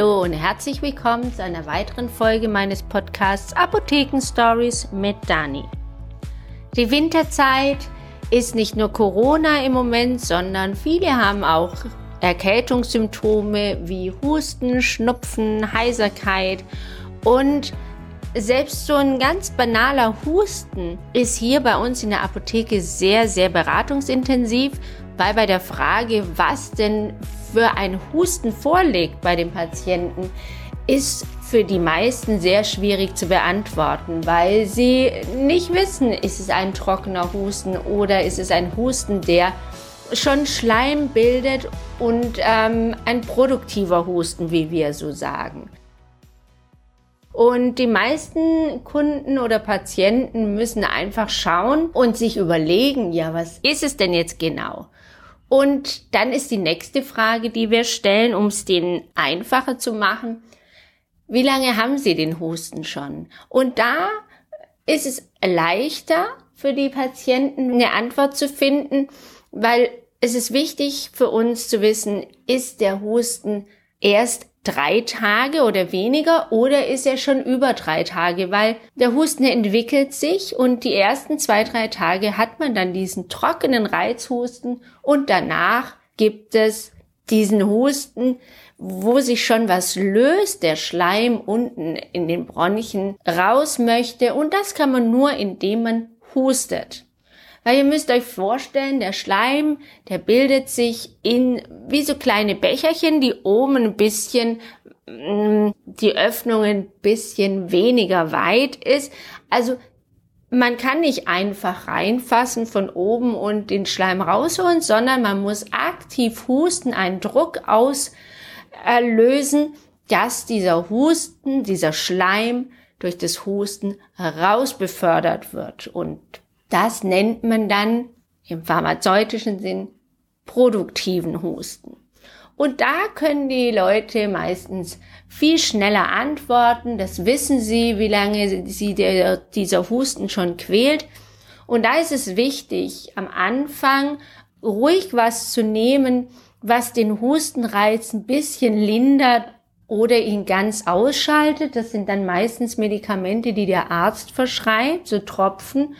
Hallo und herzlich willkommen zu einer weiteren Folge meines Podcasts Apotheken Stories mit Dani. Die Winterzeit ist nicht nur Corona im Moment, sondern viele haben auch Erkältungssymptome wie Husten, Schnupfen, Heiserkeit und selbst so ein ganz banaler Husten ist hier bei uns in der Apotheke sehr, sehr beratungsintensiv, weil bei der Frage, was denn für ein Husten vorliegt bei dem Patienten, ist für die meisten sehr schwierig zu beantworten, weil sie nicht wissen, ist es ein trockener Husten oder ist es ein Husten, der schon Schleim bildet und ähm, ein produktiver Husten, wie wir so sagen. Und die meisten Kunden oder Patienten müssen einfach schauen und sich überlegen, ja, was ist es denn jetzt genau? Und dann ist die nächste Frage, die wir stellen, um es denen einfacher zu machen. Wie lange haben Sie den Husten schon? Und da ist es leichter für die Patienten eine Antwort zu finden, weil es ist wichtig für uns zu wissen, ist der Husten erst drei Tage oder weniger oder ist er schon über drei Tage, weil der Husten entwickelt sich und die ersten zwei, drei Tage hat man dann diesen trockenen Reizhusten und danach gibt es diesen Husten, wo sich schon was löst, der Schleim unten in den Bronchien raus möchte und das kann man nur, indem man hustet. Weil ihr müsst euch vorstellen, der Schleim, der bildet sich in wie so kleine Becherchen, die oben ein bisschen mm, die Öffnung ein bisschen weniger weit ist. Also man kann nicht einfach reinfassen von oben und den Schleim rausholen, sondern man muss aktiv husten, einen Druck auslösen, dass dieser Husten, dieser Schleim durch das Husten rausbefördert wird. Und das nennt man dann im pharmazeutischen Sinn produktiven Husten. Und da können die Leute meistens viel schneller antworten. Das wissen sie, wie lange sie der, dieser Husten schon quält. Und da ist es wichtig, am Anfang ruhig was zu nehmen, was den Hustenreiz ein bisschen lindert oder ihn ganz ausschaltet. Das sind dann meistens Medikamente, die der Arzt verschreibt, so Tropfen.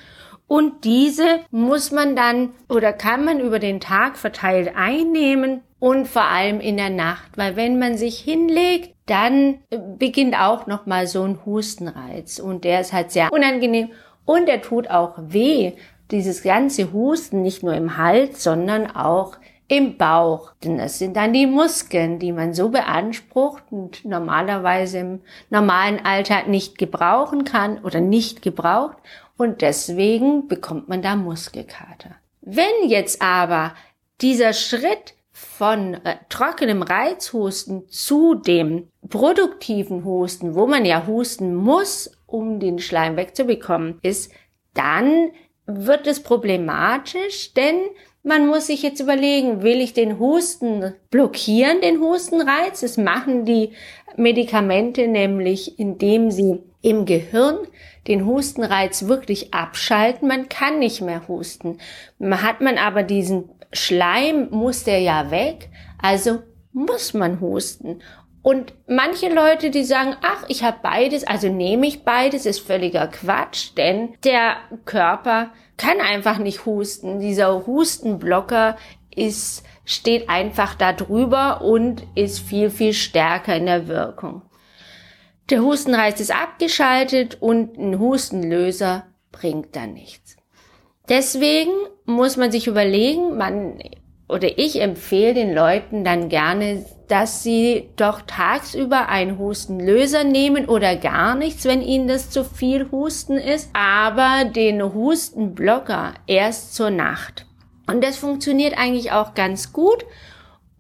Und diese muss man dann oder kann man über den Tag verteilt einnehmen und vor allem in der Nacht, weil wenn man sich hinlegt, dann beginnt auch noch mal so ein Hustenreiz und der ist halt sehr unangenehm und der tut auch weh. Dieses ganze Husten nicht nur im Hals, sondern auch im Bauch. Denn das sind dann die Muskeln, die man so beansprucht und normalerweise im normalen Alltag nicht gebrauchen kann oder nicht gebraucht und deswegen bekommt man da Muskelkater. Wenn jetzt aber dieser Schritt von äh, trockenem Reizhusten zu dem produktiven Husten, wo man ja husten muss, um den Schleim wegzubekommen, ist, dann wird es problematisch, denn man muss sich jetzt überlegen, will ich den Husten blockieren, den Hustenreiz? Das machen die Medikamente nämlich, indem sie im Gehirn den Hustenreiz wirklich abschalten. Man kann nicht mehr husten. Hat man aber diesen Schleim, muss der ja weg. Also muss man husten. Und manche Leute, die sagen, ach, ich habe beides, also nehme ich beides, ist völliger Quatsch, denn der Körper kann einfach nicht husten. Dieser Hustenblocker ist, steht einfach da drüber und ist viel, viel stärker in der Wirkung. Der Hustenreiz ist abgeschaltet und ein Hustenlöser bringt dann nichts. Deswegen muss man sich überlegen, man oder ich empfehle den Leuten dann gerne, dass sie doch tagsüber einen Hustenlöser nehmen oder gar nichts, wenn ihnen das zu viel Husten ist, aber den Hustenblocker erst zur Nacht. Und das funktioniert eigentlich auch ganz gut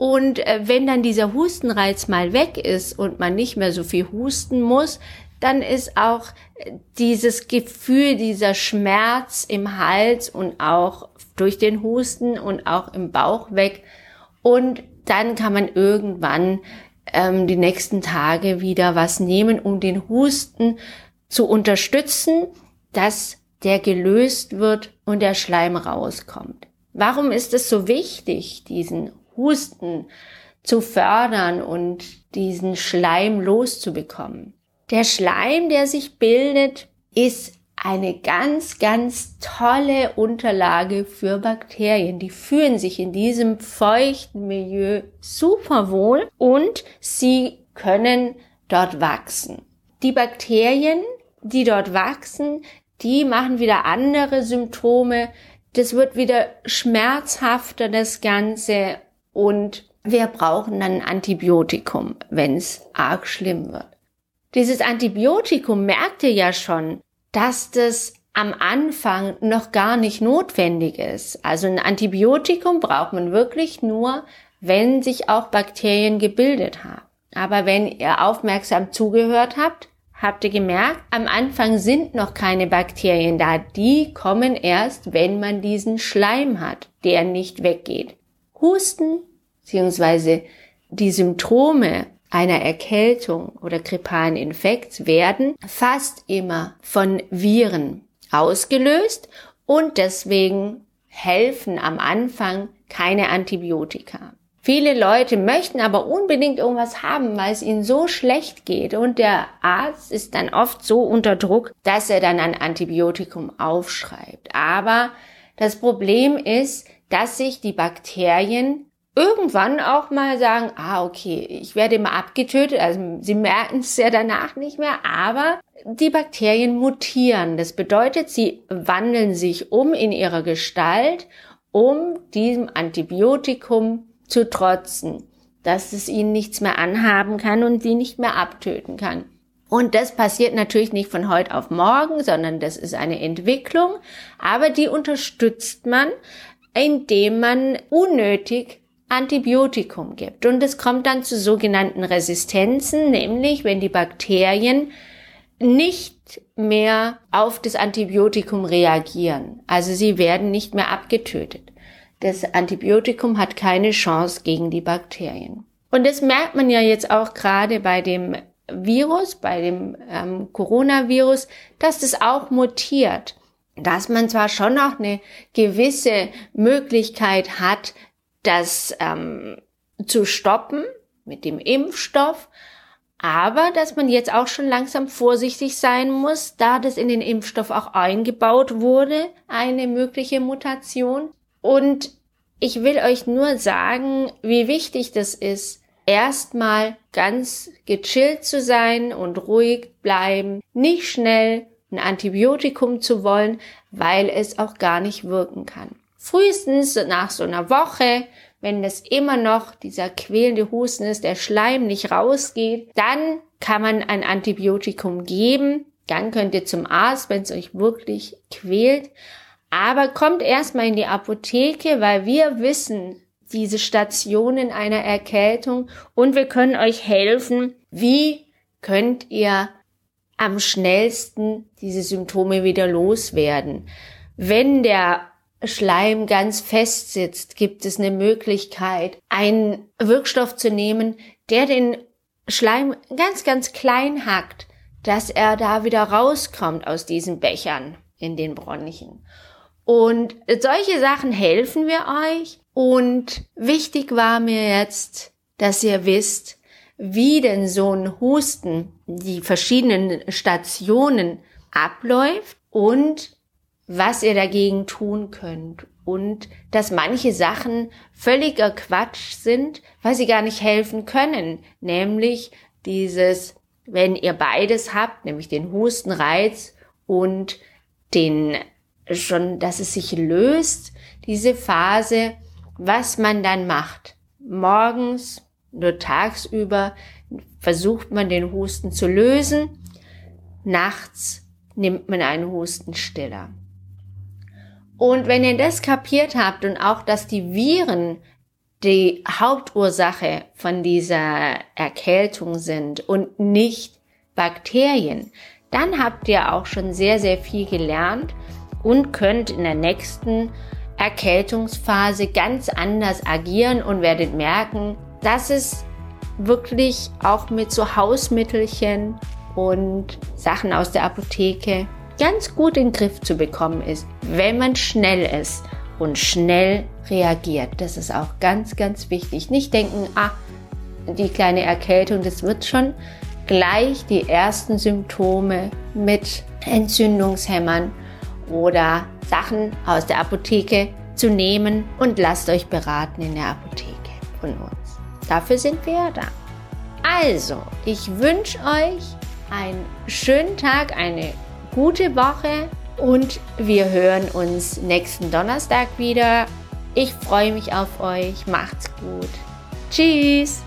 und äh, wenn dann dieser Hustenreiz mal weg ist und man nicht mehr so viel husten muss, dann ist auch äh, dieses Gefühl, dieser Schmerz im Hals und auch durch den Husten und auch im Bauch weg. Und dann kann man irgendwann ähm, die nächsten Tage wieder was nehmen, um den Husten zu unterstützen, dass der gelöst wird und der Schleim rauskommt. Warum ist es so wichtig, diesen Husten zu fördern und diesen Schleim loszubekommen. Der Schleim, der sich bildet, ist eine ganz, ganz tolle Unterlage für Bakterien. Die fühlen sich in diesem feuchten Milieu super wohl und sie können dort wachsen. Die Bakterien, die dort wachsen, die machen wieder andere Symptome. Das wird wieder schmerzhafter, das Ganze. Und wir brauchen dann ein Antibiotikum, wenn es arg schlimm wird. Dieses Antibiotikum merkt ihr ja schon, dass das am Anfang noch gar nicht notwendig ist. Also ein Antibiotikum braucht man wirklich nur, wenn sich auch Bakterien gebildet haben. Aber wenn ihr aufmerksam zugehört habt, habt ihr gemerkt, am Anfang sind noch keine Bakterien da. Die kommen erst, wenn man diesen Schleim hat, der nicht weggeht. Husten bzw. die Symptome einer Erkältung oder grippalen Infekts werden fast immer von Viren ausgelöst und deswegen helfen am Anfang keine Antibiotika. Viele Leute möchten aber unbedingt irgendwas haben, weil es ihnen so schlecht geht und der Arzt ist dann oft so unter Druck, dass er dann ein Antibiotikum aufschreibt. Aber das Problem ist, dass sich die Bakterien irgendwann auch mal sagen, ah, okay, ich werde immer abgetötet, also sie merken es ja danach nicht mehr, aber die Bakterien mutieren. Das bedeutet, sie wandeln sich um in ihrer Gestalt, um diesem Antibiotikum zu trotzen, dass es ihnen nichts mehr anhaben kann und sie nicht mehr abtöten kann. Und das passiert natürlich nicht von heute auf morgen, sondern das ist eine Entwicklung, aber die unterstützt man, indem man unnötig Antibiotikum gibt. Und es kommt dann zu sogenannten Resistenzen, nämlich wenn die Bakterien nicht mehr auf das Antibiotikum reagieren. Also sie werden nicht mehr abgetötet. Das Antibiotikum hat keine Chance gegen die Bakterien. Und das merkt man ja jetzt auch gerade bei dem Virus, bei dem ähm, Coronavirus, dass das auch mutiert. Dass man zwar schon noch eine gewisse Möglichkeit hat, das ähm, zu stoppen mit dem Impfstoff, aber dass man jetzt auch schon langsam vorsichtig sein muss, da das in den Impfstoff auch eingebaut wurde, eine mögliche Mutation. Und ich will euch nur sagen, wie wichtig das ist, erstmal ganz gechillt zu sein und ruhig bleiben, nicht schnell ein Antibiotikum zu wollen, weil es auch gar nicht wirken kann. Frühestens nach so einer Woche, wenn es immer noch dieser quälende Husten ist, der Schleim nicht rausgeht, dann kann man ein Antibiotikum geben. Dann könnt ihr zum Arzt, wenn es euch wirklich quält. Aber kommt erstmal in die Apotheke, weil wir wissen diese Stationen einer Erkältung und wir können euch helfen, wie könnt ihr am schnellsten diese Symptome wieder loswerden. Wenn der Schleim ganz fest sitzt, gibt es eine Möglichkeit, einen Wirkstoff zu nehmen, der den Schleim ganz, ganz klein hackt, dass er da wieder rauskommt aus diesen Bechern in den Bronchien. Und solche Sachen helfen wir euch. Und wichtig war mir jetzt, dass ihr wisst, wie denn so ein Husten die verschiedenen Stationen abläuft und was ihr dagegen tun könnt und dass manche Sachen völliger Quatsch sind, weil sie gar nicht helfen können, nämlich dieses, wenn ihr beides habt, nämlich den Hustenreiz und den schon, dass es sich löst, diese Phase, was man dann macht. Morgens, nur tagsüber versucht man den Husten zu lösen, nachts nimmt man einen Hustenstiller. Und wenn ihr das kapiert habt und auch, dass die Viren die Hauptursache von dieser Erkältung sind und nicht Bakterien, dann habt ihr auch schon sehr, sehr viel gelernt und könnt in der nächsten Erkältungsphase ganz anders agieren und werdet merken, dass es wirklich auch mit so Hausmittelchen und Sachen aus der Apotheke ganz gut in den Griff zu bekommen ist, wenn man schnell ist und schnell reagiert. Das ist auch ganz, ganz wichtig. Nicht denken, ah, die kleine Erkältung, das wird schon gleich die ersten Symptome mit Entzündungshämmern oder Sachen aus der Apotheke zu nehmen und lasst euch beraten in der Apotheke von uns. Dafür sind wir ja da. Also, ich wünsche euch einen schönen Tag, eine gute Woche und wir hören uns nächsten Donnerstag wieder. Ich freue mich auf euch. Macht's gut. Tschüss.